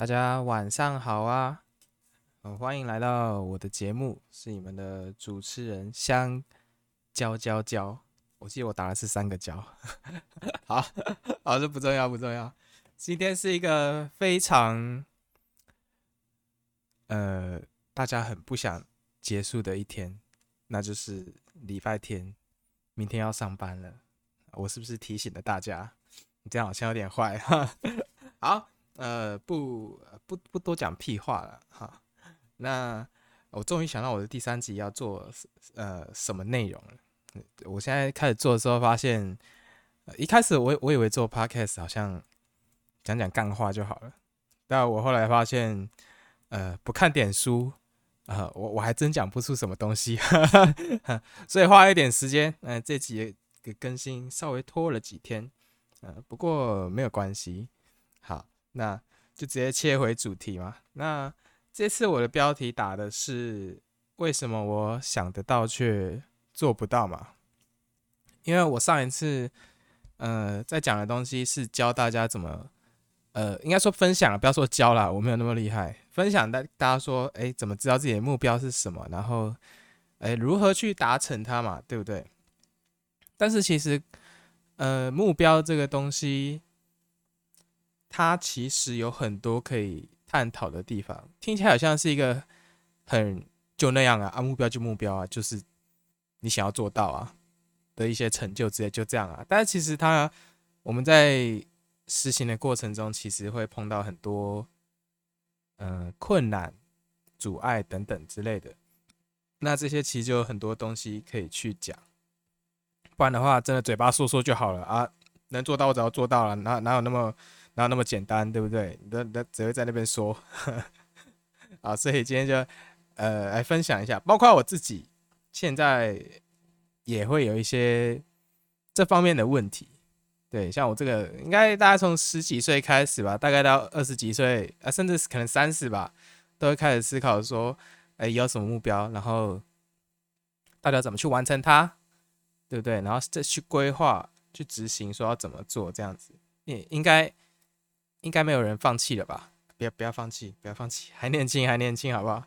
大家晚上好啊！呃，欢迎来到我的节目，是你们的主持人香蕉蕉蕉。我记得我打的是三个蕉。好，好，这不重要，不重要。今天是一个非常，呃，大家很不想结束的一天，那就是礼拜天，明天要上班了。我是不是提醒了大家？你这样好像有点坏哈。好。呃，不不不多讲屁话了哈。那我终于想到我的第三集要做呃什么内容了。我现在开始做的时候，发现一开始我我以为做 podcast 好像讲讲干话就好了，但我后来发现，呃，不看点书啊，我我还真讲不出什么东西，所以花了一点时间，嗯，这集的更新稍微拖了几天，呃，不过没有关系，好。那就直接切回主题嘛。那这次我的标题打的是为什么我想得到却做不到嘛？因为我上一次呃在讲的东西是教大家怎么呃应该说分享了，不要说教了，我没有那么厉害。分享大大家说，哎，怎么知道自己的目标是什么？然后哎如何去达成它嘛？对不对？但是其实呃目标这个东西。它其实有很多可以探讨的地方，听起来好像是一个很就那样啊，啊目标就目标啊，就是你想要做到啊的一些成就之类，就这样啊。但是其实它我们在实行的过程中，其实会碰到很多嗯困难、阻碍等等之类的。那这些其实就有很多东西可以去讲，不然的话，真的嘴巴说说就好了啊，能做到我只要做到了，哪哪有那么。哪有那么简单，对不对？那那只会在那边说，啊，所以今天就呃来分享一下，包括我自己现在也会有一些这方面的问题。对，像我这个，应该大家从十几岁开始吧，大概到二十几岁啊，甚至可能三十吧，都会开始思考说，哎，有什么目标，然后大家怎么去完成它，对不对？然后再去规划、去执行，说要怎么做这样子，也应该。应该没有人放弃了吧？不要不要放弃，不要放弃，还年轻，还年轻，好不好？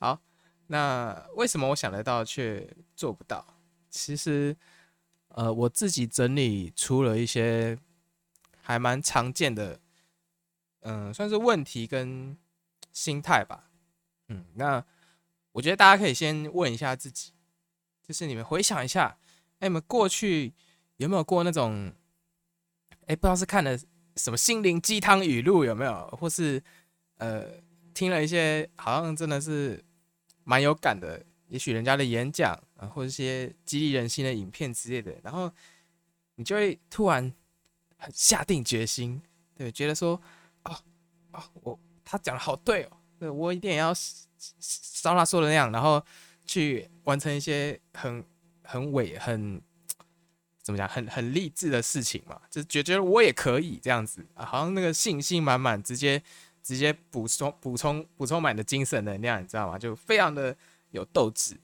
好，那为什么我想得到却做不到？其实，呃，我自己整理出了一些还蛮常见的，嗯，算是问题跟心态吧。嗯，那我觉得大家可以先问一下自己，就是你们回想一下，哎，你们过去有没有过那种，哎，不知道是看了。什么心灵鸡汤语录有没有？或是呃，听了一些好像真的是蛮有感的，也许人家的演讲啊，或一些激励人心的影片之类的，然后你就会突然很下定决心，对，觉得说啊啊，我他讲的好对哦，对我一定也要照他说的那样，然后去完成一些很很伟很。怎么讲？很很励志的事情嘛，就觉觉得我也可以这样子啊，好像那个信心满满，直接直接补充补充补充满的精神能量，你知道吗？就非常的有斗志，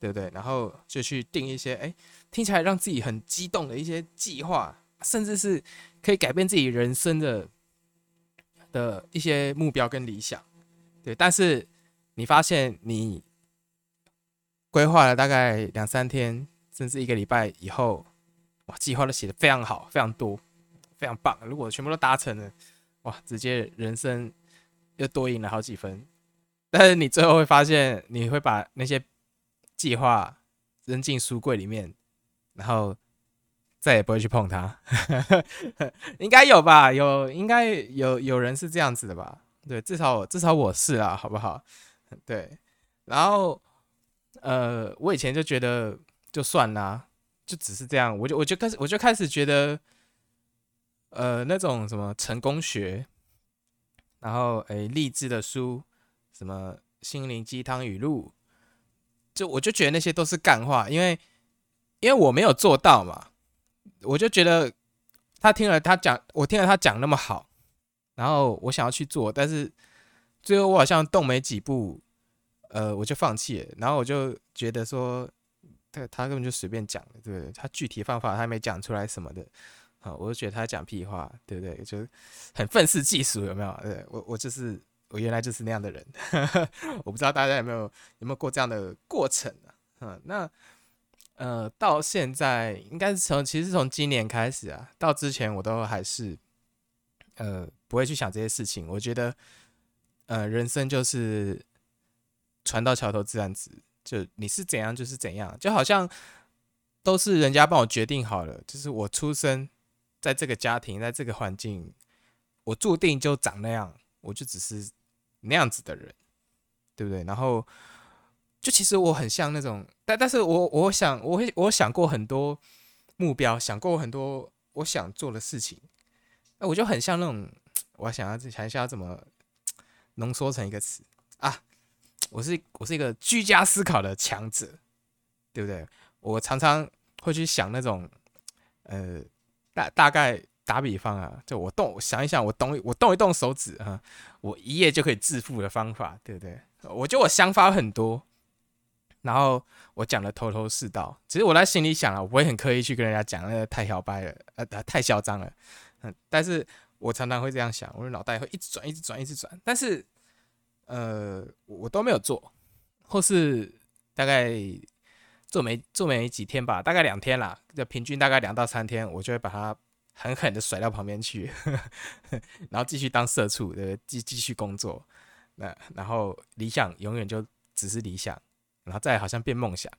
对不对？然后就去定一些哎，听起来让自己很激动的一些计划，甚至是可以改变自己人生的的一些目标跟理想，对。但是你发现你规划了大概两三天，甚至一个礼拜以后。哇，计划都写的非常好，非常多，非常棒。如果全部都达成了，哇，直接人生又多赢了好几分。但是你最后会发现，你会把那些计划扔进书柜里面，然后再也不会去碰它。应该有吧？有，应该有有人是这样子的吧？对，至少至少我是啊，好不好？对。然后，呃，我以前就觉得就算啦。就只是这样，我就我就开始我就开始觉得，呃，那种什么成功学，然后诶励志的书，什么心灵鸡汤语录，就我就觉得那些都是干话，因为因为我没有做到嘛，我就觉得他听了他讲，我听了他讲那么好，然后我想要去做，但是最后我好像动没几步，呃，我就放弃了，然后我就觉得说。他他根本就随便讲的，对不对？他具体方法他没讲出来什么的，啊，我就觉得他讲屁话，对不对？就很愤世嫉俗，有没有？对我，我就是我原来就是那样的人，我不知道大家有没有有没有过这样的过程啊？嗯，那呃，到现在应该是从其实从今年开始啊，到之前我都还是呃不会去想这些事情。我觉得呃，人生就是船到桥头自然直，就你是怎样就是怎样，就好像都是人家帮我决定好了，就是我出生。在这个家庭，在这个环境，我注定就长那样，我就只是那样子的人，对不对？然后，就其实我很像那种，但但是我我想，我会我想过很多目标，想过很多我想做的事情，那我就很像那种，我想要想一下怎么 浓缩成一个词啊，我是我是一个居家思考的强者，对不对？我常常会去想那种，呃。大大概打比方啊，就我动我想一想，我动我动一动手指哈，我一夜就可以致富的方法，对不对？我觉得我想法很多，然后我讲的头头是道。其实我在心里想啊，我不会很刻意去跟人家讲，那个太小白了，呃，太嚣张了。嗯，但是我常常会这样想，我的脑袋会一直转，一直转，一直转。但是，呃，我都没有做，或是大概。做没做没几天吧，大概两天啦，就平均大概两到三天，我就会把它狠狠的甩到旁边去，然后继续当社畜，的，继继续工作。那然后理想永远就只是理想，然后再好像变梦想，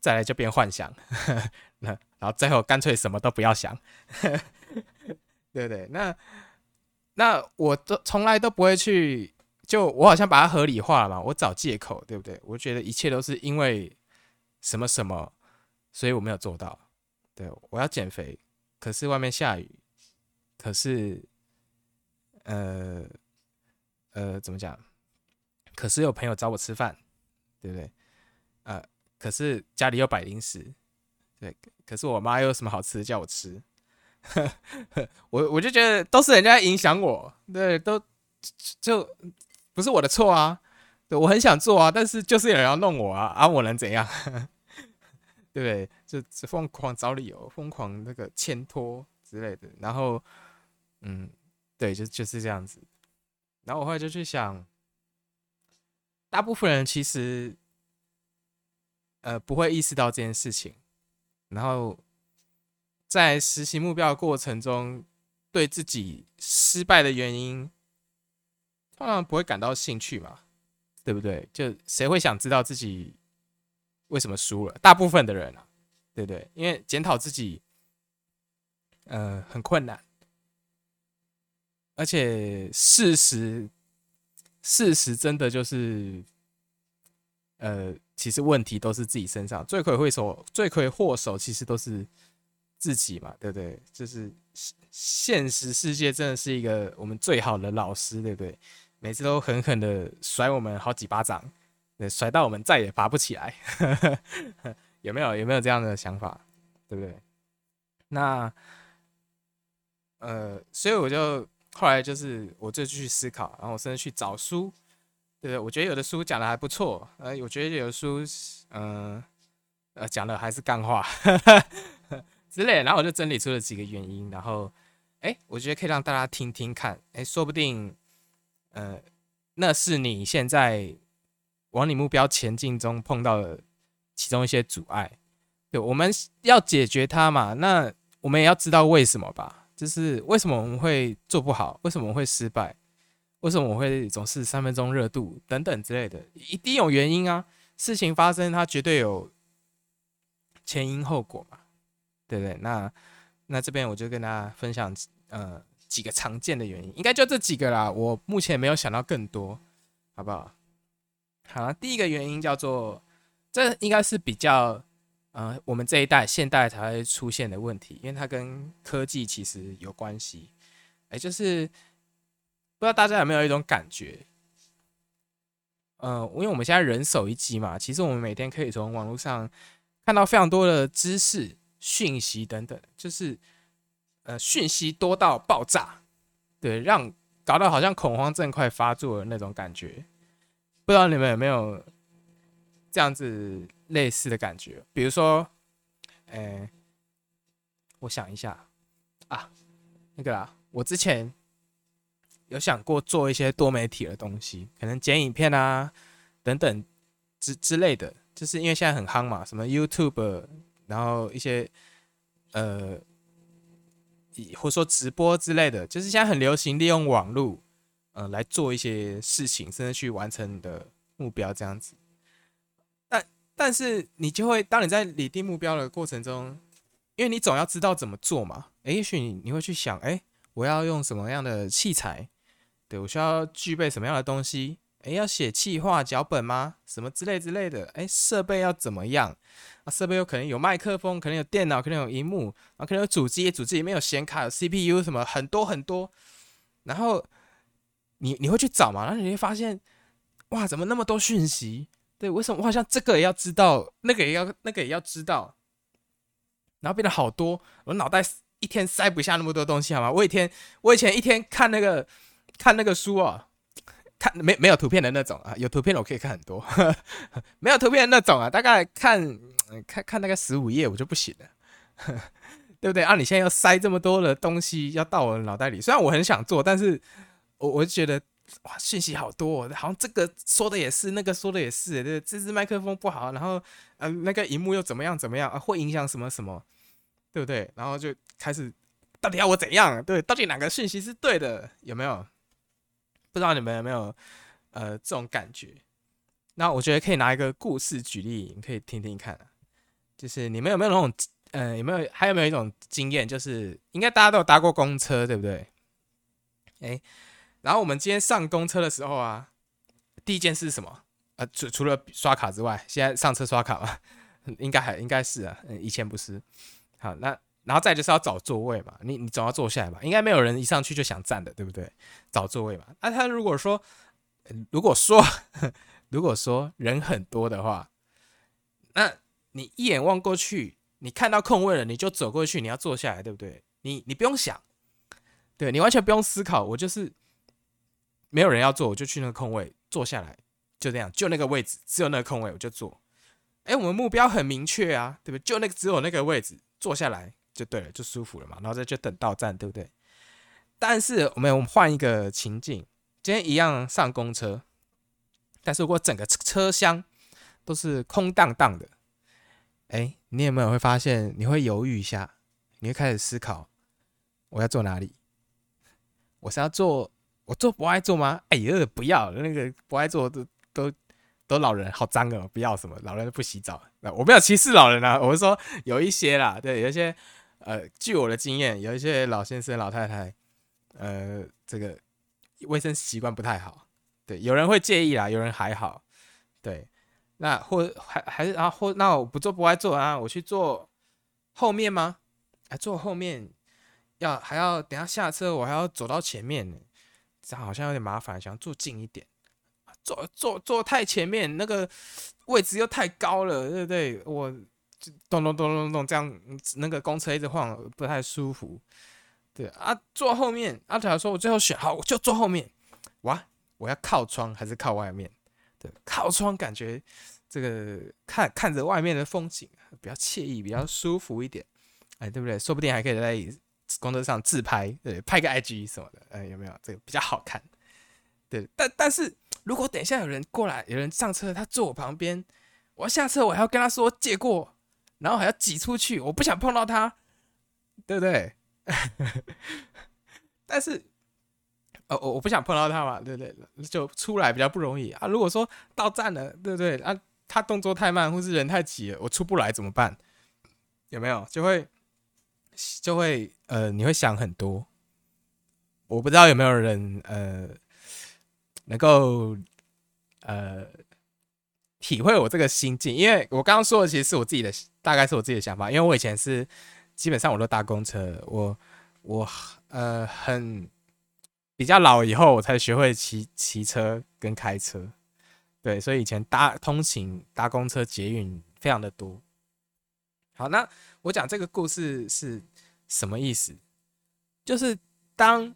再来就变幻想，那然后最后干脆什么都不要想，对不对？那那我都从来都不会去，就我好像把它合理化了嘛，我找借口，对不对？我觉得一切都是因为。什么什么，所以我没有做到。对我要减肥，可是外面下雨，可是，呃，呃，怎么讲？可是有朋友找我吃饭，对不对？呃，可是家里有摆零食，对，可是我妈又有什么好吃的叫我吃？我我就觉得都是人家影响我，对，都就不是我的错啊。对我很想做啊，但是就是有人要弄我啊，啊，我能怎样？对不对？就疯狂找理由，疯狂那个牵拖之类的，然后，嗯，对，就就是这样子。然后我后来就去想，大部分人其实，呃，不会意识到这件事情。然后，在实行目标的过程中，对自己失败的原因，通常不会感到兴趣嘛，对不对？就谁会想知道自己？为什么输了？大部分的人啊，对不对？因为检讨自己，呃，很困难，而且事实，事实真的就是，呃，其实问题都是自己身上，罪魁祸首，罪魁祸首其实都是自己嘛，对不对？就是现实世界真的是一个我们最好的老师，对不对？每次都狠狠的甩我们好几巴掌。甩到我们再也爬不起来，有没有有没有这样的想法，对不对？那呃，所以我就后来就是我就继续思考，然后我甚至去找书，对？我觉得有的书讲的还不错，呃，我觉得有的书，嗯呃，讲的还是干话 之类，然后我就整理出了几个原因，然后哎，我觉得可以让大家听听看，哎，说不定呃，那是你现在。往你目标前进中碰到的其中一些阻碍，对，我们要解决它嘛？那我们也要知道为什么吧？就是为什么我们会做不好？为什么我们会失败？为什么我会总是三分钟热度等等之类的？一定有原因啊！事情发生它绝对有前因后果嘛，对不对？那那这边我就跟大家分享呃几个常见的原因，应该就这几个啦。我目前没有想到更多，好不好？好，第一个原因叫做，这应该是比较，呃，我们这一代现代才会出现的问题，因为它跟科技其实有关系。哎，就是不知道大家有没有一种感觉，呃，因为我们现在人手一机嘛，其实我们每天可以从网络上看到非常多的知识、讯息等等，就是呃，讯息多到爆炸，对，让搞得好像恐慌症快发作的那种感觉。不知道你们有没有这样子类似的感觉？比如说，哎，我想一下啊，那个啦，我之前有想过做一些多媒体的东西，可能剪影片啊等等之之类的，就是因为现在很夯嘛，什么 YouTube，然后一些呃，或者说直播之类的，就是现在很流行利用网络，呃，来做一些事情，甚至去完成你的目标这样子。但但是你就会，当你在拟定目标的过程中，因为你总要知道怎么做嘛，诶，也许你你会去想，诶，我要用什么样的器材？对我需要具备什么样的东西？诶，要写企划脚本吗？什么之类之类的？诶，设备要怎么样？啊，设备有可能有麦克风，可能有电脑，可能有荧幕，啊，可能有主机，主机里面有显卡、有 CPU 什么很多很多。然后你你会去找嘛？然后你会发现，哇，怎么那么多讯息？对，为什么我好像这个也要知道，那个也要那个也要知道？然后变得好多，我脑袋一天塞不下那么多东西，好吗？我一天，我以前一天看那个看那个书啊，看没没有图片的那种啊，有图片的我可以看很多，没有图片的那种啊，大概看看看大概十五页我就不行了，对不对？啊，你现在要塞这么多的东西要到我脑袋里，虽然我很想做，但是我我就觉得哇，信息好多，好像这个说的也是，那个说的也是，对，这支麦克风不好，然后呃那个荧幕又怎么样怎么样啊，会影响什么什么。对不对？然后就开始，到底要我怎样？对，到底哪个讯息是对的？有没有？不知道你们有没有呃这种感觉？那我觉得可以拿一个故事举例，你可以听听看。就是你们有没有那种呃有没有还有没有一种经验？就是应该大家都有搭过公车，对不对？哎，然后我们今天上公车的时候啊，第一件事是什么？呃，除除了刷卡之外，现在上车刷卡吗？应该还应该是啊，以前不是。好，那然后再就是要找座位嘛，你你总要坐下来嘛，应该没有人一上去就想站的，对不对？找座位嘛。那他如果说，如果说，如果说人很多的话，那你一眼望过去，你看到空位了，你就走过去，你要坐下来，对不对？你你不用想，对你完全不用思考，我就是没有人要坐，我就去那个空位坐下来，就这样，就那个位置，只有那个空位，我就坐。哎，我们目标很明确啊，对不对？就那个只有那个位置。坐下来就对了，就舒服了嘛，然后再就等到站，对不对？但是我们我们换一个情境，今天一样上公车，但是如果整个车厢都是空荡荡的，哎，你有没有会发现你会犹豫一下，你会开始思考我要坐哪里？我是要坐我坐不爱坐吗？哎呀，不要那个不爱坐都都。都老人好脏哦，不要什么老人不洗澡。那我没有歧视老人啊，我是说有一些啦，对，有一些呃，据我的经验，有一些老先生、老太太，呃，这个卫生习惯不太好。对，有人会介意啦，有人还好。对，那或还还是啊，或那我不做不爱做啊，我去坐后面吗？哎，坐后面要还要等下下车，我还要走到前面，这样好像有点麻烦，想坐近一点。坐坐坐太前面，那个位置又太高了，对不对？我咚咚咚咚咚这样，那个公车一直晃，不太舒服。对啊，坐后面。阿条说：“我最后选好，我就坐后面。”哇，我要靠窗还是靠外面？对，靠窗感觉这个看看着外面的风景比较惬意，比较舒服一点。哎，对不对？说不定还可以在公车上自拍，对，拍个 IG 什么的。哎，有没有这个比较好看？对，但但是。如果等一下有人过来，有人上车，他坐我旁边，我下车，我还要跟他说借过，然后还要挤出去，我不想碰到他，对不对？但是，哦，我我不想碰到他嘛，对不对？就出来比较不容易啊。如果说到站了，对不对？啊，他动作太慢，或是人太挤了，我出不来怎么办？有没有？就会就会呃，你会想很多。我不知道有没有人呃。能够呃体会我这个心境，因为我刚刚说的其实是我自己的，大概是我自己的想法。因为我以前是基本上我都搭公车，我我呃很比较老以后我才学会骑骑车跟开车，对，所以以前搭通勤搭公车捷运非常的多。好，那我讲这个故事是什么意思？就是当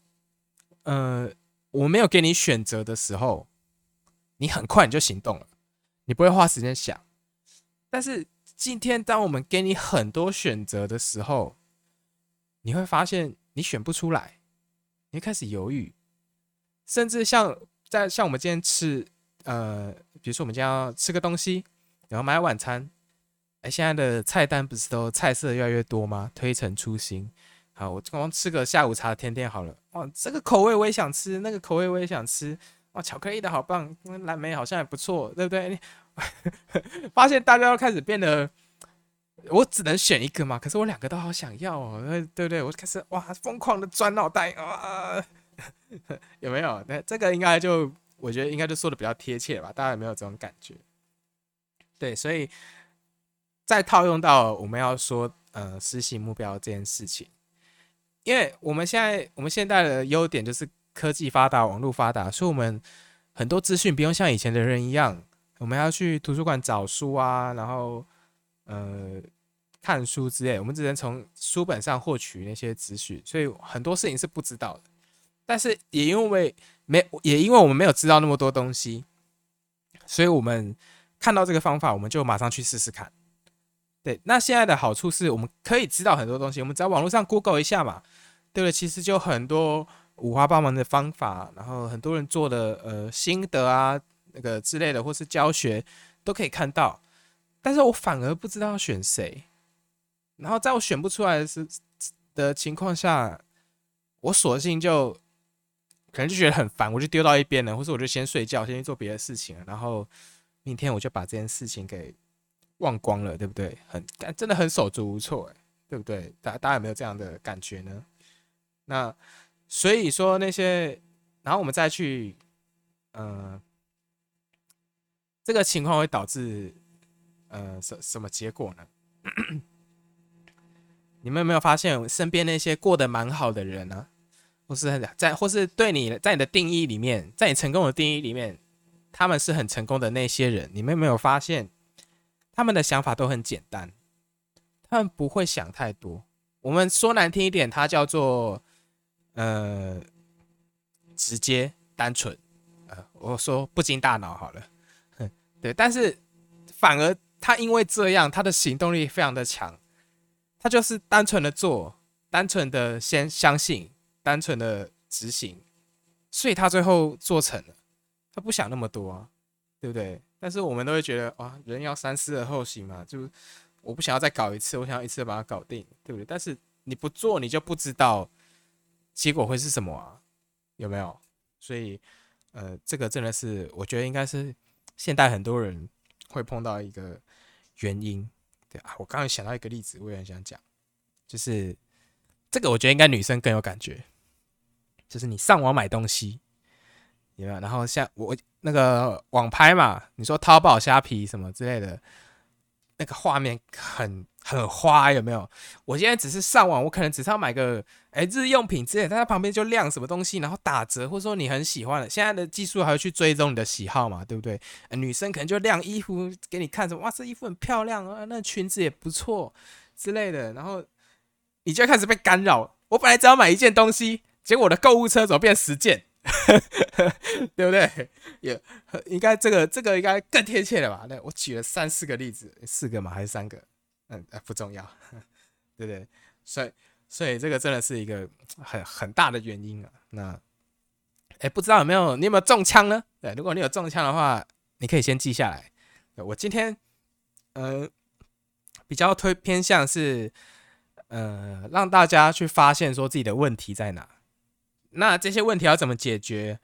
呃。我没有给你选择的时候，你很快你就行动了，你不会花时间想。但是今天，当我们给你很多选择的时候，你会发现，你选不出来，你开始犹豫，甚至像在像我们今天吃，呃，比如说我们今天要吃个东西，然后买晚餐，哎，现在的菜单不是都菜色越来越多吗？推陈出新，好，我刚刚吃个下午茶甜点好了，哇，这个口味我也想吃，那个口味我也想吃，哇，巧克力的好棒，蓝莓好像也不错，对不对？发现大家都开始变得。我只能选一个嘛，可是我两个都好想要哦，对不对？我开始哇，疯狂的钻脑袋啊，有没有？那这个应该就我觉得应该就说的比较贴切吧，大家有没有这种感觉？对，所以再套用到我们要说呃实行目标这件事情，因为我们现在我们现在的优点就是科技发达，网络发达，所以我们很多资讯不用像以前的人一样，我们要去图书馆找书啊，然后。呃，看书之类，我们只能从书本上获取那些资讯，所以很多事情是不知道的。但是也因为没，也因为我们没有知道那么多东西，所以我们看到这个方法，我们就马上去试试看。对，那现在的好处是我们可以知道很多东西，我们在网络上 Google 一下嘛，对不对？其实就很多五花八门的方法，然后很多人做的呃心得啊，那个之类的，或是教学都可以看到。但是我反而不知道选谁，然后在我选不出来的是的情况下，我索性就可能就觉得很烦，我就丢到一边了，或是我就先睡觉，先去做别的事情，然后明天我就把这件事情给忘光了，对不对？很真的很手足无措，对不对？大大家有没有这样的感觉呢？那所以说那些，然后我们再去，嗯，这个情况会导致。呃，什什么结果呢？你们有没有发现身边那些过得蛮好的人呢？或是很在，或是对你在你的定义里面，在你成功的定义里面，他们是很成功的那些人，你们有没有发现他们的想法都很简单，他们不会想太多。我们说难听一点，它叫做呃直接单纯。呃，我说不经大脑好了，对，但是反而。他因为这样，他的行动力非常的强，他就是单纯的做，单纯的先相信，单纯的执行，所以他最后做成了。他不想那么多啊，对不对？但是我们都会觉得，哇，人要三思而后行嘛，就我不想要再搞一次，我想要一次把它搞定，对不对？但是你不做，你就不知道结果会是什么啊，有没有？所以，呃，这个真的是我觉得应该是现代很多人会碰到一个。原因对啊，我刚刚想到一个例子，我也很想讲，就是这个，我觉得应该女生更有感觉，就是你上网买东西，有没有？然后像我那个网拍嘛，你说淘宝、虾皮什么之类的，那个画面很。很花有没有？我现在只是上网，我可能只是要买个哎日用品之类，但它旁边就亮什么东西，然后打折，或者说你很喜欢的，现在的技术还会去追踪你的喜好嘛，对不对？女生可能就亮衣服给你看，什么哇这衣服很漂亮啊，那裙子也不错之类的，然后你就开始被干扰。我本来只要买一件东西，结果我的购物车怎么变十件？对不对？也应该这个这个应该更贴切了吧？那我举了三四个例子，四个嘛还是三个？嗯，不重要，对不对？所以，所以这个真的是一个很很大的原因啊。那，哎，不知道有没有你有没有中枪呢？对，如果你有中枪的话，你可以先记下来。我今天，呃，比较推偏向是，呃，让大家去发现说自己的问题在哪。那这些问题要怎么解决？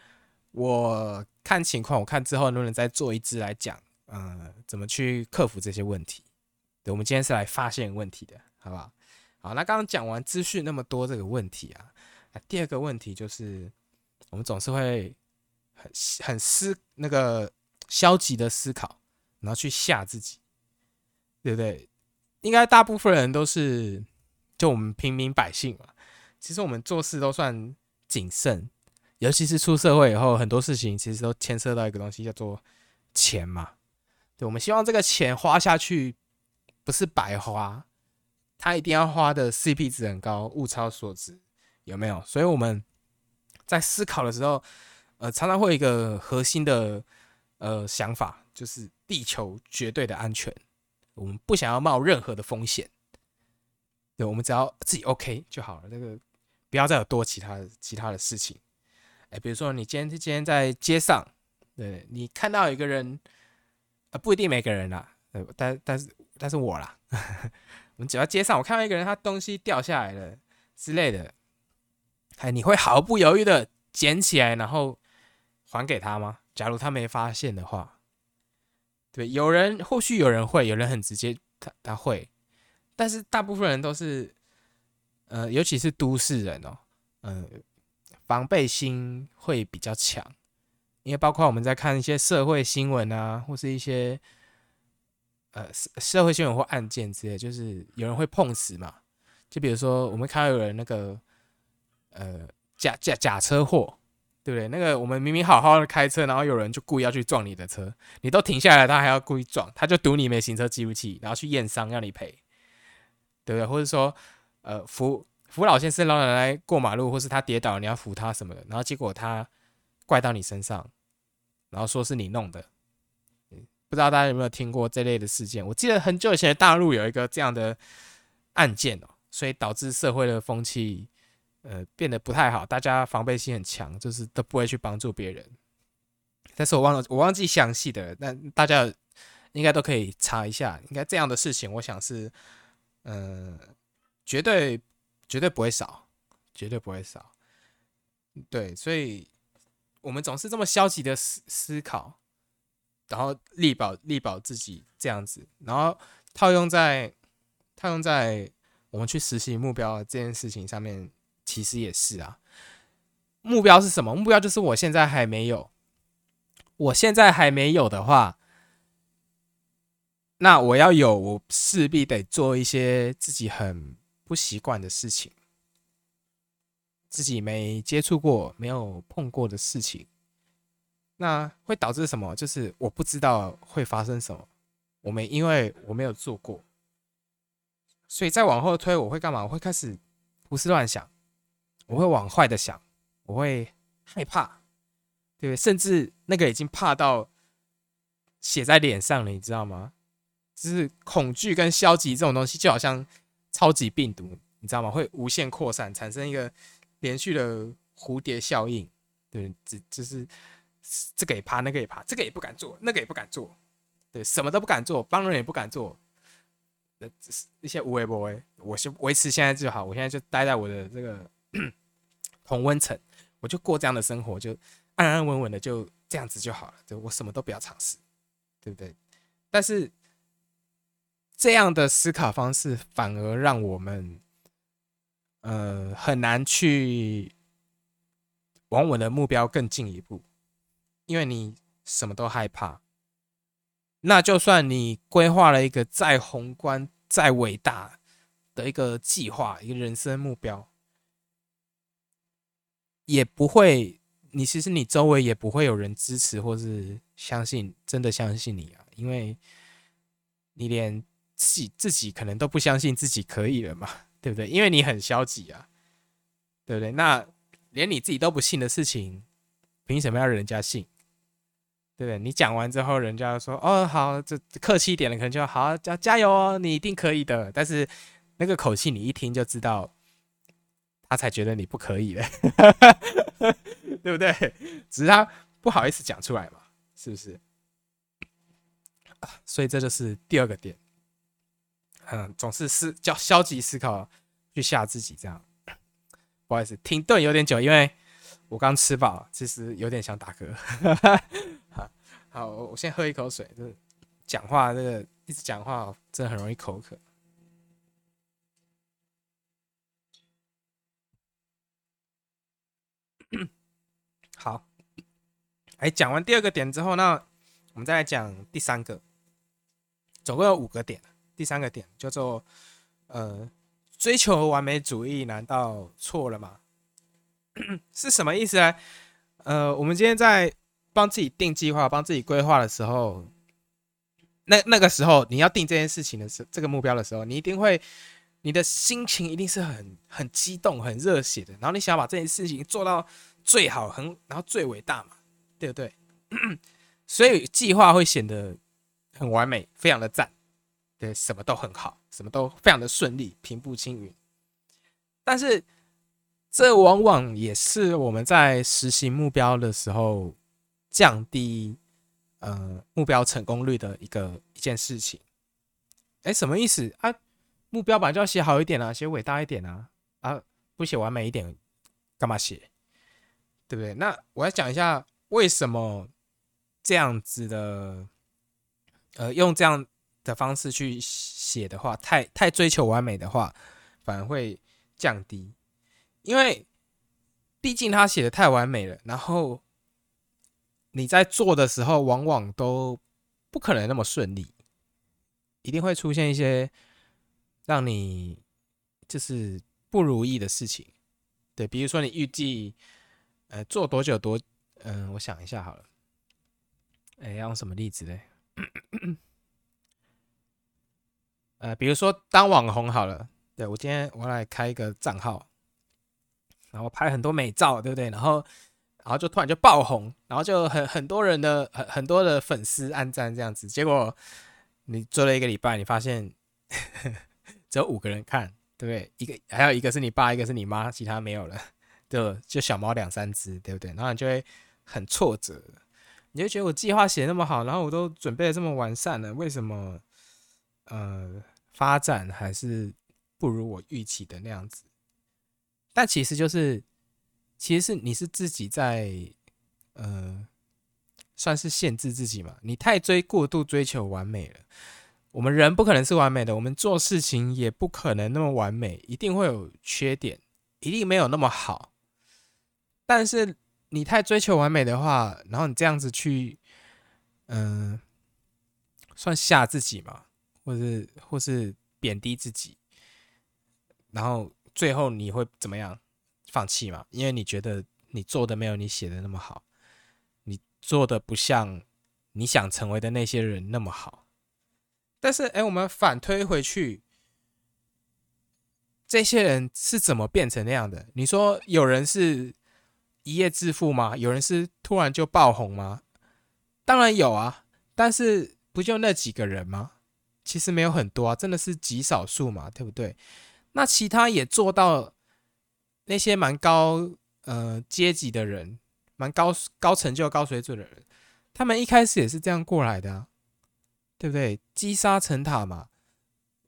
我看情况，我看之后能不能再做一支来讲，呃，怎么去克服这些问题。对，我们今天是来发现问题的，好不好？好，那刚刚讲完资讯那么多这个问题啊，第二个问题就是，我们总是会很很思那个消极的思考，然后去吓自己，对不对？应该大部分人都是，就我们平民百姓嘛，其实我们做事都算谨慎，尤其是出社会以后，很多事情其实都牵涉到一个东西叫做钱嘛。对，我们希望这个钱花下去。不是白花，他一定要花的 CP 值很高，物超所值，有没有？所以我们在思考的时候，呃，常常会有一个核心的呃想法，就是地球绝对的安全，我们不想要冒任何的风险，对，我们只要自己 OK 就好了。那个不要再有多其他其他的事情。哎，比如说你今天今天在街上，对你看到一个人，啊，不一定每个人啦，呃，但但是但是我啦，我们走到街上，我看到一个人，他东西掉下来了之类的，哎，你会毫不犹豫的捡起来，然后还给他吗？假如他没发现的话，对，有人或许有人会，有人很直接，他他会，但是大部分人都是，呃，尤其是都市人哦，嗯，防备心会比较强，因为包括我们在看一些社会新闻啊，或是一些，呃，社社会新闻或案件之类，就是有人会碰瓷嘛，就比如说我们看到有人那个，呃，假假假车祸。对不对？那个我们明明好好的开车，然后有人就故意要去撞你的车，你都停下来，他还要故意撞，他就赌你没行车记录器，然后去验伤让你赔，对不对？或者说，呃，扶扶老先生老奶奶过马路，或是他跌倒，你要扶他什么的，然后结果他怪到你身上，然后说是你弄的，不知道大家有没有听过这类的事件？我记得很久以前大陆有一个这样的案件哦，所以导致社会的风气。呃，变得不太好，大家防备心很强，就是都不会去帮助别人。但是我忘了，我忘记详细的，但大家应该都可以查一下。应该这样的事情，我想是，嗯，绝对绝对不会少，绝对不会少。对，所以我们总是这么消极的思思考，然后力保力保自己这样子，然后套用在套用在我们去实习目标这件事情上面。其实也是啊，目标是什么？目标就是我现在还没有，我现在还没有的话，那我要有，我势必得做一些自己很不习惯的事情，自己没接触过、没有碰过的事情，那会导致什么？就是我不知道会发生什么，我没因为我没有做过，所以再往后推，我会干嘛？我会开始胡思乱想。我会往坏的想，我会害怕，对不对？甚至那个已经怕到写在脸上了，你知道吗？就是恐惧跟消极这种东西，就好像超级病毒，你知道吗？会无限扩散，产生一个连续的蝴蝶效应，对，只就是这个也怕，那个也怕，这个也不敢做，那个也不敢做，对，什么都不敢做，帮人也不敢做，那只是一些无为不为，我先维持现在就好，我现在就待在我的这个。同温层，我就过这样的生活，就安安稳稳的，就这样子就好了。就我什么都不要尝试，对不对？但是这样的思考方式反而让我们，呃，很难去往我的目标更进一步，因为你什么都害怕。那就算你规划了一个再宏观、再伟大的一个计划，一个人生目标。也不会，你其实你周围也不会有人支持或是相信，真的相信你啊，因为你连自己自己可能都不相信自己可以了嘛，对不对？因为你很消极啊，对不对？那连你自己都不信的事情，凭什么要人家信？对不对？你讲完之后，人家说哦好，这客气一点了，可能就好加加油哦，你一定可以的。但是那个口气，你一听就知道。他才觉得你不可以嘞，对不对？只是他不好意思讲出来嘛，是不是？所以这就是第二个点，嗯，总是思叫消极思考去吓自己，这样。不好意思，停顿有点久，因为我刚吃饱，其实有点想打嗝。好，我先喝一口水。就是讲话这个一直讲话，真的很容易口渴。好，哎，讲完第二个点之后，那我们再来讲第三个，总共有五个点。第三个点叫做呃，追求完美主义难道错了吗？是什么意思呢？呃，我们今天在帮自己定计划、帮自己规划的时候，那那个时候你要定这件事情的时，这个目标的时候，你一定会，你的心情一定是很很激动、很热血的，然后你想要把这件事情做到。最好很，然后最伟大嘛，对不对？所以计划会显得很完美，非常的赞，对，什么都很好，什么都非常的顺利，平步青云。但是这往往也是我们在实行目标的时候降低呃目标成功率的一个一件事情。哎，什么意思啊？目标本来就要写好一点啊，写伟大一点啊，啊，不写完美一点，干嘛写？对不对？那我要讲一下为什么这样子的，呃，用这样的方式去写的话，太太追求完美的话，反而会降低，因为毕竟他写的太完美了，然后你在做的时候，往往都不可能那么顺利，一定会出现一些。让你就是不如意的事情，对，比如说你预计呃做多久多，嗯，我想一下好了，哎，要用什么例子嘞？呃，比如说当网红好了，对我今天我来开一个账号，然后拍很多美照，对不对？然后然后就突然就爆红，然后就很很多人的很很多的粉丝按赞这样子，结果你做了一个礼拜，你发现。只有五个人看，对不对？一个还有一个是你爸，一个是你妈，其他没有了，就就小猫两三只，对不对？然后你就会很挫折，你就觉得我计划写那么好，然后我都准备的这么完善了，为什么呃发展还是不如我预期的那样子？但其实就是，其实是你是自己在呃算是限制自己嘛，你太追过度追求完美了。我们人不可能是完美的，我们做事情也不可能那么完美，一定会有缺点，一定没有那么好。但是你太追求完美的话，然后你这样子去，嗯，算吓自己嘛，或是或是贬低自己，然后最后你会怎么样？放弃嘛？因为你觉得你做的没有你写的那么好，你做的不像你想成为的那些人那么好。但是，哎，我们反推回去，这些人是怎么变成那样的？你说有人是一夜致富吗？有人是突然就爆红吗？当然有啊，但是不就那几个人吗？其实没有很多啊，真的是极少数嘛，对不对？那其他也做到那些蛮高呃阶级的人，蛮高高成就、高水准的人，他们一开始也是这样过来的啊。对不对？积沙成塔嘛，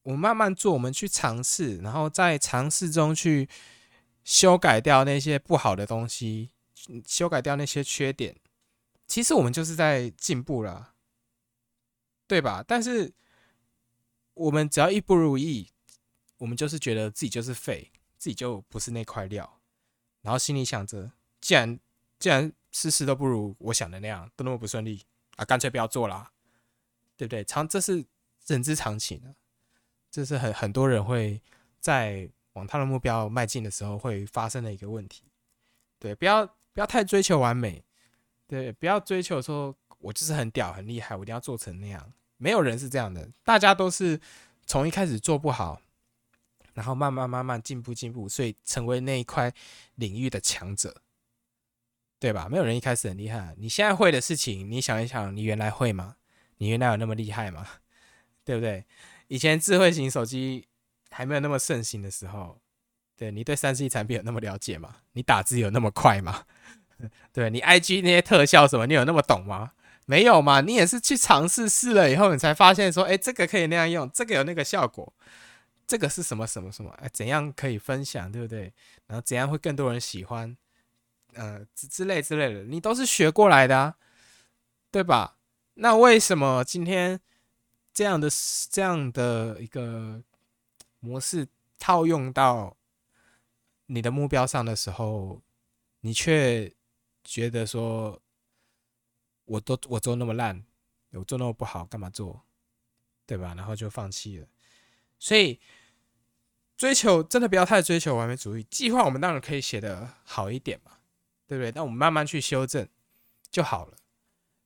我慢慢做，我们去尝试，然后在尝试中去修改掉那些不好的东西，修改掉那些缺点。其实我们就是在进步了，对吧？但是我们只要一不如意，我们就是觉得自己就是废，自己就不是那块料，然后心里想着，既然既然事事都不如我想的那样，都那么不顺利啊，干脆不要做了。对不对？常这是人之常情啊，这是很很多人会在往他的目标迈进的时候会发生的一个问题。对，不要不要太追求完美，对，不要追求说我就是很屌很厉害，我一定要做成那样。没有人是这样的，大家都是从一开始做不好，然后慢慢慢慢进步进步，所以成为那一块领域的强者，对吧？没有人一开始很厉害，你现在会的事情，你想一想，你原来会吗？你原来有那么厉害吗？对不对？以前智慧型手机还没有那么盛行的时候，对你对三 C 产品有那么了解吗？你打字有那么快吗？对你 IG 那些特效什么，你有那么懂吗？没有嘛？你也是去尝试试了以后，你才发现说，哎，这个可以那样用，这个有那个效果，这个是什么什么什么？哎，怎样可以分享，对不对？然后怎样会更多人喜欢？呃，之之类之类的，你都是学过来的，啊，对吧？那为什么今天这样的这样的一个模式套用到你的目标上的时候，你却觉得说，我都我做那么烂，我做那么不好，干嘛做？对吧？然后就放弃了。所以追求真的不要太追求完美主义。计划我们当然可以写的好一点嘛，对不对？那我们慢慢去修正就好了。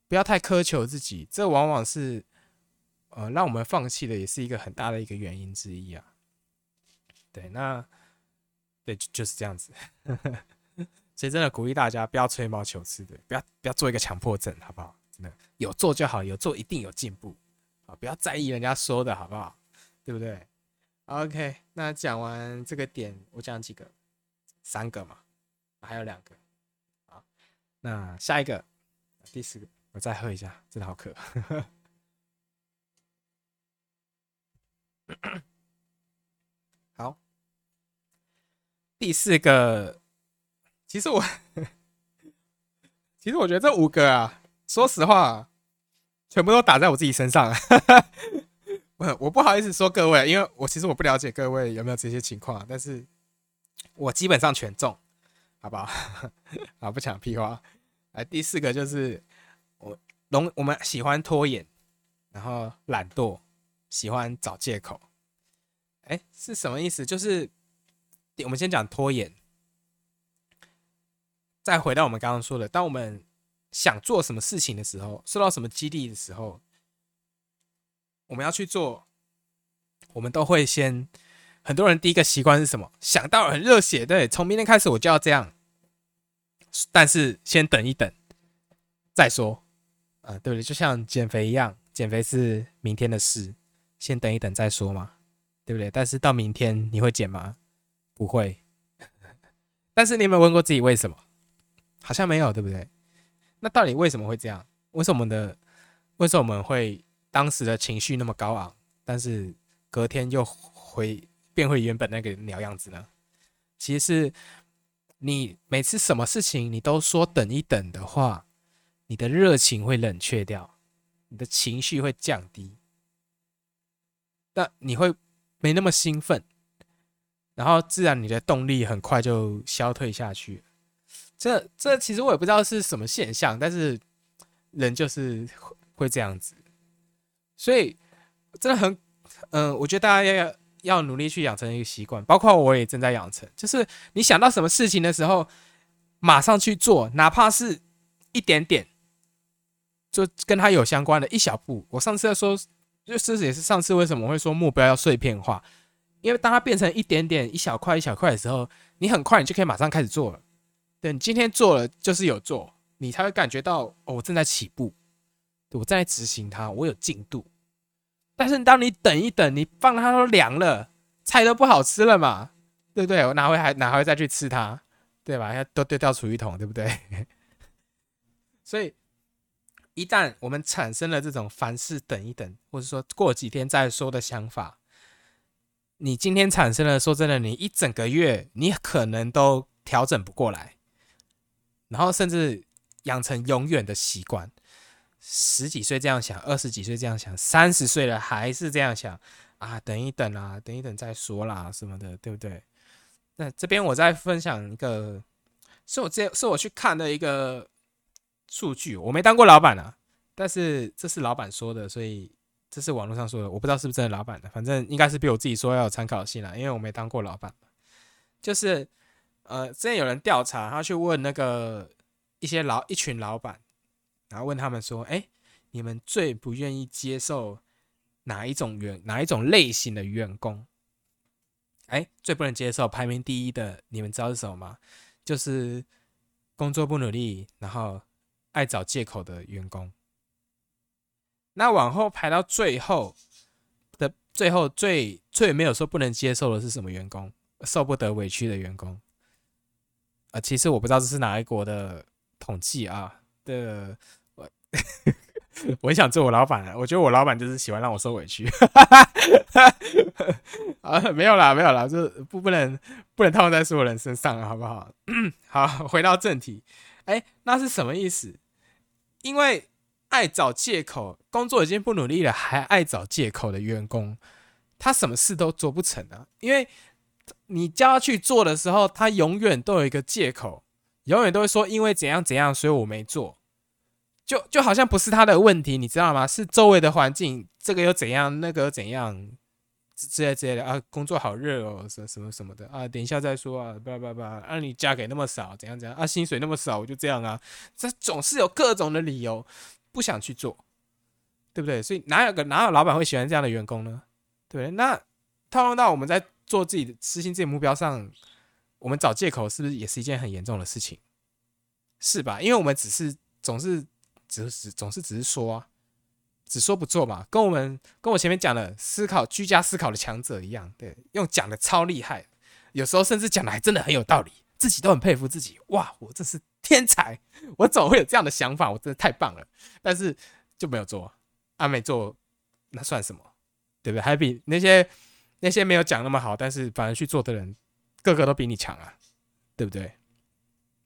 不要太苛求自己，这往往是呃让我们放弃的，也是一个很大的一个原因之一啊。对，那对就是这样子。所以真的鼓励大家不要吹毛求疵的，不要不要做一个强迫症，好不好？真的有做就好，有做一定有进步啊！不要在意人家说的好不好？对不对？OK，那讲完这个点，我讲几个三个嘛，还有两个。好，那下一个，第四个，我再喝一下，真的好渴。好，第四个，其实我，其实我觉得这五个啊，说实话，全部都打在我自己身上。我不好意思说各位，因为我其实我不了解各位有没有这些情况，但是我基本上全中，好不好？啊，不讲屁话。来，第四个就是我容我们喜欢拖延，然后懒惰。喜欢找借口，哎，是什么意思？就是我们先讲拖延，再回到我们刚刚说的，当我们想做什么事情的时候，受到什么激励的时候，我们要去做，我们都会先，很多人第一个习惯是什么？想到很热血，对，从明天开始我就要这样，但是先等一等再说，啊，对不对？就像减肥一样，减肥是明天的事。先等一等再说嘛，对不对？但是到明天你会减吗？不会。但是你有没有问过自己为什么？好像没有，对不对？那到底为什么会这样？为什么我们的？为什么我们会当时的情绪那么高昂，但是隔天又回变回原本那个鸟样子呢？其实是你每次什么事情你都说等一等的话，你的热情会冷却掉，你的情绪会降低。那你会没那么兴奋，然后自然你的动力很快就消退下去。这这其实我也不知道是什么现象，但是人就是会这样子。所以真的很，嗯，我觉得大家要要要努力去养成一个习惯，包括我也正在养成，就是你想到什么事情的时候，马上去做，哪怕是一点点，就跟他有相关的一小步。我上次在说。就这也是上次为什么会说目标要碎片化，因为当它变成一点点、一小块、一小块的时候，你很快你就可以马上开始做了。等今天做了就是有做，你才会感觉到哦，我正在起步，我正在执行它，我有进度。但是当你等一等，你放它都凉了，菜都不好吃了嘛，对不对？我哪会还哪会再去吃它，对吧？要都丢掉厨余桶，对不对？所以。一旦我们产生了这种凡事等一等，或者说过几天再说的想法，你今天产生了，说真的，你一整个月你可能都调整不过来，然后甚至养成永远的习惯。十几岁这样想，二十几岁这样想，三十岁了还是这样想啊？等一等啊，等一等再说啦，什么的，对不对？那这边我再分享一个，是我这是我去看的一个。数据我没当过老板啊，但是这是老板说的，所以这是网络上说的，我不知道是不是真的老板的，反正应该是比我自己说要有参考性啦，因为我没当过老板。就是呃，之前有人调查，他去问那个一些老一群老板，然后问他们说：“哎，你们最不愿意接受哪一种员哪一种类型的员工？哎，最不能接受排名第一的，你们知道是什么吗？就是工作不努力，然后。”爱找借口的员工，那往后排到最后的最后最最没有说不能接受的是什么员工？受不得委屈的员工。啊，其实我不知道这是哪一国的统计啊。的 我很想做我老板，我觉得我老板就是喜欢让我受委屈。啊，没有啦，没有啦，就不不能不能套在所有人身上了，好不好？好，回到正题。哎，那是什么意思？因为爱找借口，工作已经不努力了，还爱找借口的员工，他什么事都做不成啊！因为你叫他去做的时候，他永远都有一个借口，永远都会说因为怎样怎样，所以我没做。就就好像不是他的问题，你知道吗？是周围的环境，这个又怎样，那个又怎样。之类之类的啊，工作好热哦，什什么什么的啊，等一下再说啊，叭叭叭，啊，你嫁给那么少，怎样怎样啊，薪水那么少，我就这样啊，这总是有各种的理由不想去做，对不对？所以哪有个哪有老板会喜欢这样的员工呢？对，那套用到我们在做自己的实行自己目标上，我们找借口是不是也是一件很严重的事情？是吧？因为我们只是总是只是总是只是说啊。只说不做嘛，跟我们跟我前面讲的思考居家思考的强者一样，对，用讲的超厉害，有时候甚至讲的还真的很有道理，自己都很佩服自己，哇，我这是天才，我怎么会有这样的想法？我真的太棒了，但是就没有做，啊，没做，那算什么？对不对？还比那些那些没有讲那么好，但是反而去做的人，个个都比你强啊，对不对？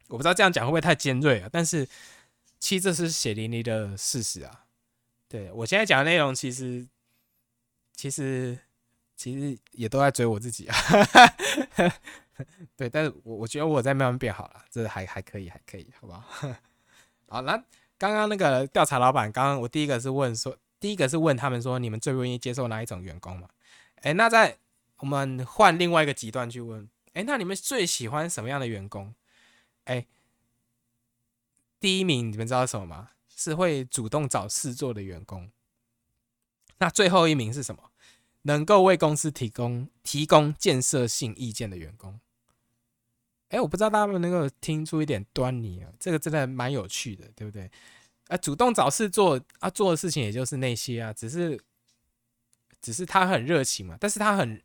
我不知道这样讲会不会太尖锐啊，但是其实这是血淋淋的事实啊。对我现在讲的内容，其实其实其实也都在追我自己啊。对，但是我我觉得我在慢慢变好了，这还还可以，还可以，好不好？好，那刚刚那个调查老板，刚刚我第一个是问说，第一个是问他们说，你们最不愿意接受哪一种员工嘛？哎，那在我们换另外一个极端去问，哎，那你们最喜欢什么样的员工？哎，第一名你们知道什么吗？是会主动找事做的员工。那最后一名是什么？能够为公司提供提供建设性意见的员工。哎，我不知道大家能不能够听出一点端倪啊？这个真的蛮有趣的，对不对？啊，主动找事做啊，做的事情也就是那些啊，只是只是他很热情嘛，但是他很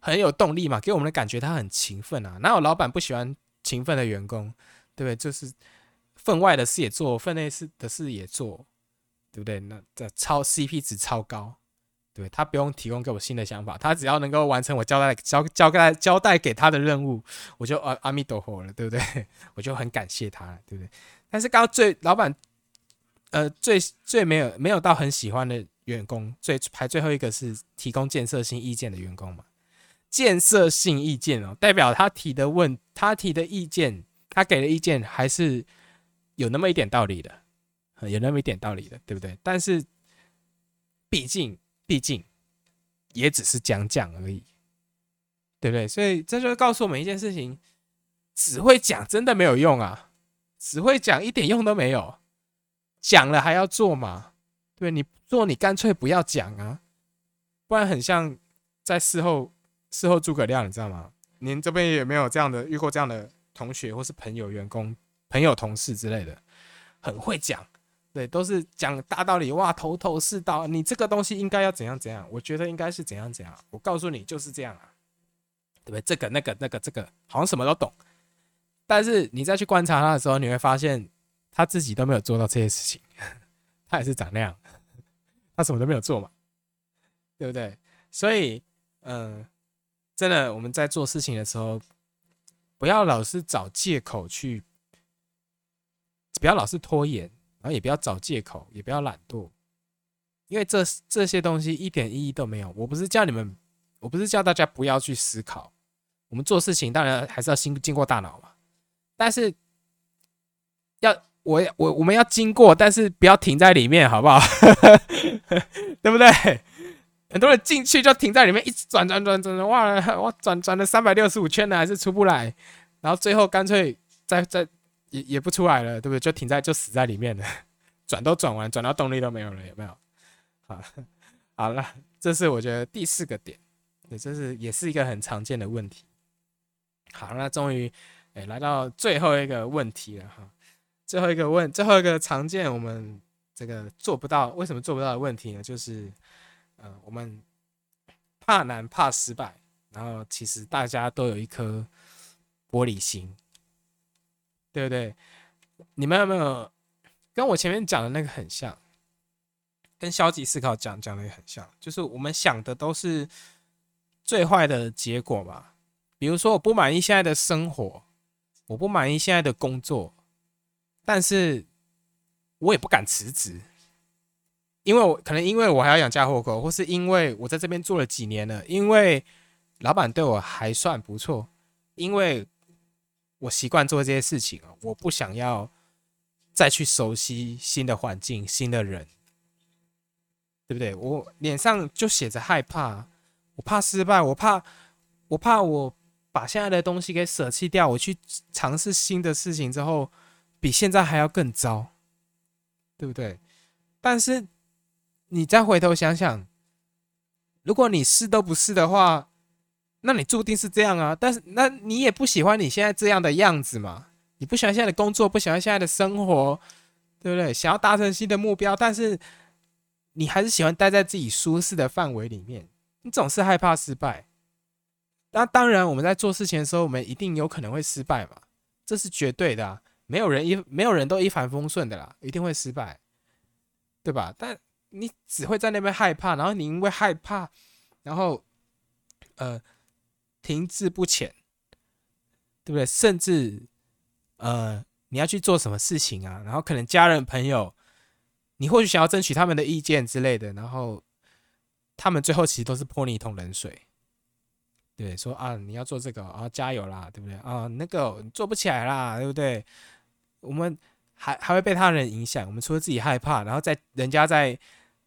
很有动力嘛，给我们的感觉他很勤奋啊。哪有老板不喜欢勤奋的员工？对不对？就是分外的事也做，分内事的事也做，对不对？那这超 CP 值超高。对他不用提供给我新的想法，他只要能够完成我交代交交代交代给他的任务，我就阿阿弥陀佛了，对不对？我就很感谢他了，对不对？但是刚刚最老板，呃，最最没有没有到很喜欢的员工，最排最后一个是提供建设性意见的员工嘛？建设性意见哦，代表他提的问，他提的意见，他给的意见还是有那么一点道理的，有那么一点道理的，对不对？但是毕竟。毕竟也只是讲讲而已，对不对？所以这就告诉我们一件事情：只会讲真的没有用啊！只会讲一点用都没有，讲了还要做嘛？对你做，你干脆不要讲啊！不然很像在事后事后诸葛亮，你知道吗？您这边有没有这样的遇过这样的同学或是朋友、员工、朋友、同事之类的，很会讲。对，都是讲大道理哇，头头是道。你这个东西应该要怎样怎样？我觉得应该是怎样怎样。我告诉你就是这样啊，对不对？这个那个那个这个好像什么都懂，但是你再去观察他的时候，你会发现他自己都没有做到这些事情，他也是长那样，他什么都没有做嘛，对不对？所以，嗯，真的我们在做事情的时候，不要老是找借口去，不要老是拖延。然后也不要找借口，也不要懒惰，因为这这些东西一点意义都没有。我不是叫你们，我不是叫大家不要去思考。我们做事情当然还是要经经过大脑嘛，但是要我我我们要经过，但是不要停在里面，好不好？对不对？很多人进去就停在里面，一直转转转转转，哇哇转转了三百六十五圈呢，还是出不来，然后最后干脆再再。也也不出来了，对不对？就停在就死在里面了，转都转完，转到动力都没有了，有没有？好，好了，这是我觉得第四个点，对，这是也是一个很常见的问题。好，那终于哎来到最后一个问题了哈，最后一个问，最后一个常见我们这个做不到，为什么做不到的问题呢？就是呃，我们怕难怕失败，然后其实大家都有一颗玻璃心。对不对？你们有没有跟我前面讲的那个很像？跟消极思考讲讲的也很像，就是我们想的都是最坏的结果嘛。比如说，我不满意现在的生活，我不满意现在的工作，但是我也不敢辞职，因为我可能因为我还要养家糊口，或是因为我在这边做了几年了，因为老板对我还算不错，因为。我习惯做这些事情啊，我不想要再去熟悉新的环境、新的人，对不对？我脸上就写着害怕，我怕失败，我怕，我怕我把现在的东西给舍弃掉，我去尝试新的事情之后，比现在还要更糟，对不对？但是你再回头想想，如果你试都不试的话，那你注定是这样啊，但是那你也不喜欢你现在这样的样子嘛？你不喜欢现在的工作，不喜欢现在的生活，对不对？想要达成新的目标，但是你还是喜欢待在自己舒适的范围里面。你总是害怕失败。那当然，我们在做事情的时候，我们一定有可能会失败嘛。这是绝对的，没有人一没有人都一帆风顺的啦，一定会失败，对吧？但你只会在那边害怕，然后你因为害怕，然后呃停滞不前，对不对？甚至呃你要去做什么事情啊，然后可能家人朋友，你或许想要争取他们的意见之类的，然后他们最后其实都是泼你一桶冷水。对，说啊，你要做这个啊，加油啦，对不对啊？那个做不起来啦，对不对？我们还还会被他人影响，我们除了自己害怕，然后在人家在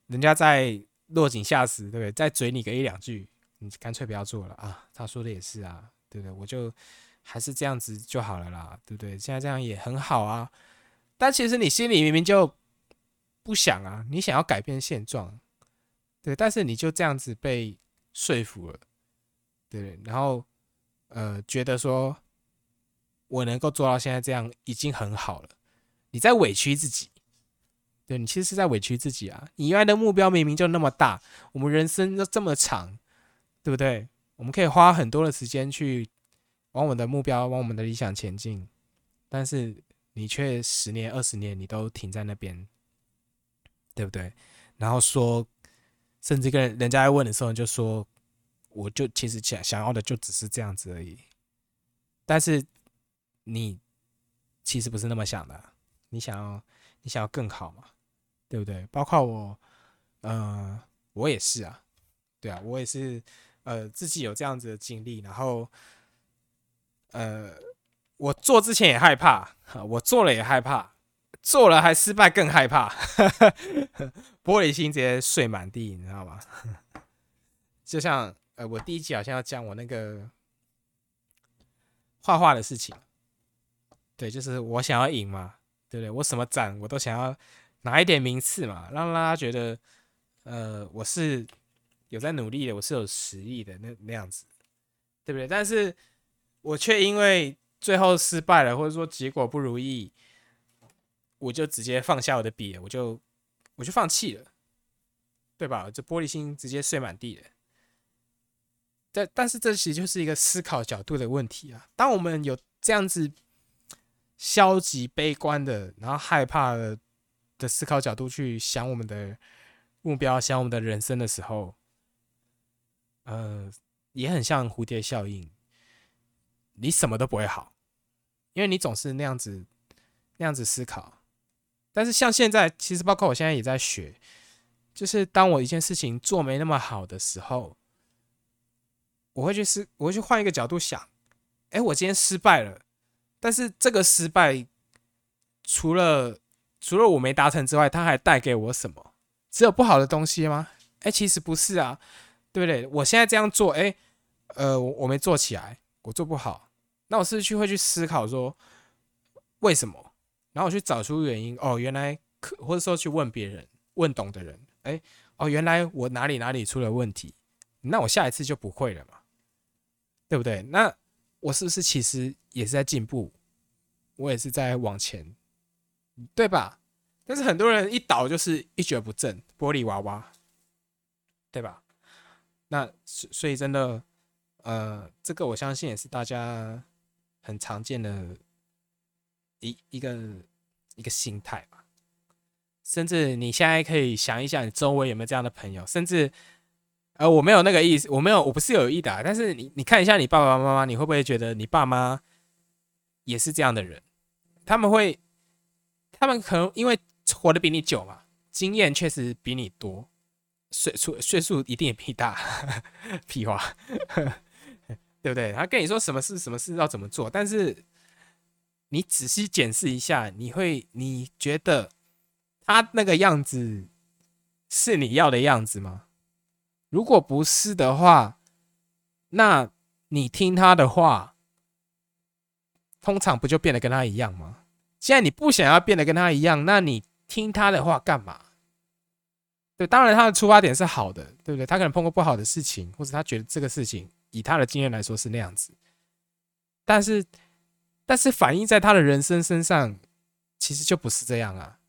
人家在落井下石，对不对？再嘴你个一两句，你干脆不要做了啊。他说的也是啊，对不对？我就还是这样子就好了啦，对不对？现在这样也很好啊。但其实你心里明明就不想啊，你想要改变现状，对，但是你就这样子被说服了。对，然后，呃，觉得说，我能够做到现在这样已经很好了。你在委屈自己，对你其实是在委屈自己啊！你原来的目标明明就那么大，我们人生又这么长，对不对？我们可以花很多的时间去往我们的目标、往我们的理想前进，但是你却十年、二十年你都停在那边，对不对？然后说，甚至跟人家在问的时候就说。我就其实想想要的就只是这样子而已，但是你其实不是那么想的，你想要你想要更好嘛，对不对？包括我，呃，我也是啊，对啊，我也是，呃，自己有这样子的经历，然后，呃，我做之前也害怕，我做了也害怕，做了还失败更害怕，玻璃心直接碎满地，你知道吗？就像。呃，我第一集好像要讲我那个画画的事情，对，就是我想要赢嘛，对不对？我什么展我都想要拿一点名次嘛，让大家觉得，呃，我是有在努力的，我是有实力的那那样子，对不对？但是我却因为最后失败了，或者说结果不如意，我就直接放下我的笔，我就我就放弃了，对吧？这玻璃心直接碎满地了。但但是这其实就是一个思考角度的问题啊。当我们有这样子消极悲观的，然后害怕的的思考角度去想我们的目标，想我们的人生的时候，呃，也很像蝴蝶效应，你什么都不会好，因为你总是那样子那样子思考。但是像现在，其实包括我现在也在学，就是当我一件事情做没那么好的时候。我会去思，我会去换一个角度想，哎，我今天失败了，但是这个失败除了除了我没达成之外，它还带给我什么？只有不好的东西吗？哎，其实不是啊，对不对？我现在这样做，哎，呃，我我没做起来，我做不好，那我是不是去会去思考说为什么？然后我去找出原因，哦，原来可或者说去问别人，问懂的人，哎，哦，原来我哪里哪里出了问题，那我下一次就不会了嘛。对不对？那我是不是其实也是在进步？我也是在往前，对吧？但是很多人一倒就是一蹶不振，玻璃娃娃，对吧？那所以真的，呃，这个我相信也是大家很常见的一一个一个心态吧。甚至你现在可以想一想，你周围有没有这样的朋友，甚至。呃，我没有那个意思，我没有，我不是有意的。但是你，你看一下你爸爸妈妈，你会不会觉得你爸妈也是这样的人？他们会，他们可能因为活得比你久嘛，经验确实比你多，岁数岁数一定也比你大，屁话，对不对？他跟你说什么事，什么事要怎么做，但是你仔细检视一下，你会，你觉得他那个样子是你要的样子吗？如果不是的话，那你听他的话，通常不就变得跟他一样吗？既然你不想要变得跟他一样，那你听他的话干嘛？对，当然他的出发点是好的，对不对？他可能碰过不好的事情，或者他觉得这个事情以他的经验来说是那样子，但是，但是反映在他的人生身上，其实就不是这样啊！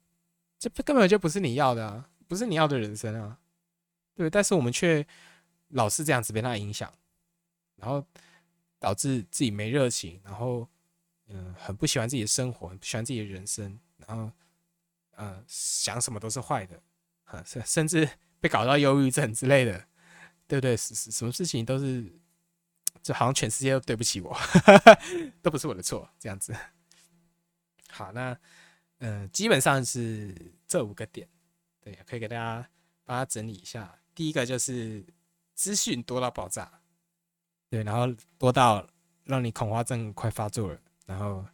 这根本就不是你要的啊，不是你要的人生啊！对，但是我们却老是这样子被他影响，然后导致自己没热情，然后嗯，很不喜欢自己的生活，很不喜欢自己的人生，然后，呃，想什么都是坏的，啊，甚甚至被搞到忧郁症之类的，对不对？是是，什么事情都是，就好像全世界都对不起我，都不是我的错，这样子。好，那，嗯，基本上是这五个点，对，可以给大家帮他整理一下。第一个就是资讯多到爆炸，对，然后多到让你恐慌症快发作了。然后，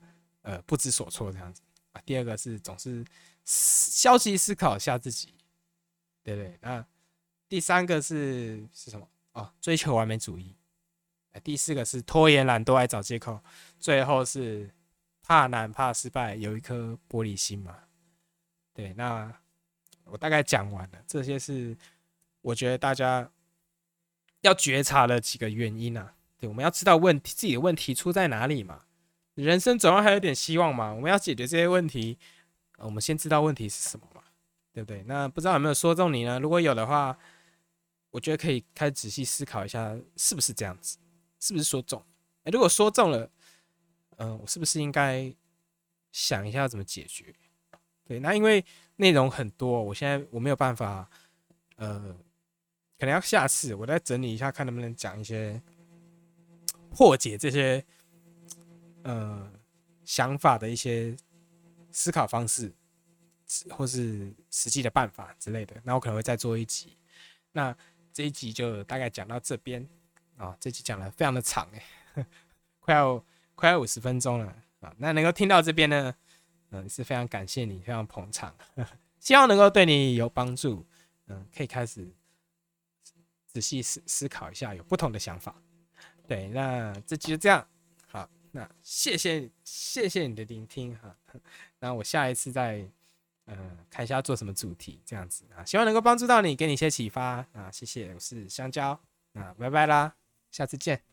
呃，不知所措这样子啊。第二个是总是消极思考一下自己，对对？那第三个是是什么？哦，追求完美主义。第四个是拖延、懒惰、爱找借口。最后是怕难、怕失败，有一颗玻璃心嘛？对，那我大概讲完了。这些是我觉得大家要觉察的几个原因啊。对，我们要知道问题自己的问题出在哪里嘛。人生总要还有点希望嘛，我们要解决这些问题，我们先知道问题是什么嘛，对不对？那不知道有没有说中你呢？如果有的话，我觉得可以开始仔细思考一下，是不是这样子，是不是说中？哎，如果说中了，嗯，我是不是应该想一下怎么解决？对，那因为内容很多，我现在我没有办法，呃，可能要下次我再整理一下，看能不能讲一些破解这些。呃，想法的一些思考方式，或是实际的办法之类的，那我可能会再做一集。那这一集就大概讲到这边啊，这集讲的非常的长哎，快要快要五十分钟了啊。那能够听到这边呢，嗯，是非常感谢你，非常捧场，希望能够对你有帮助。嗯，可以开始仔细思思考一下，有不同的想法。对，那这集就这样。好那谢谢谢谢你的聆听哈，那我下一次再嗯看一下要做什么主题这样子啊，希望能够帮助到你，给你一些启发啊，谢谢，我是香蕉，啊拜拜啦，下次见。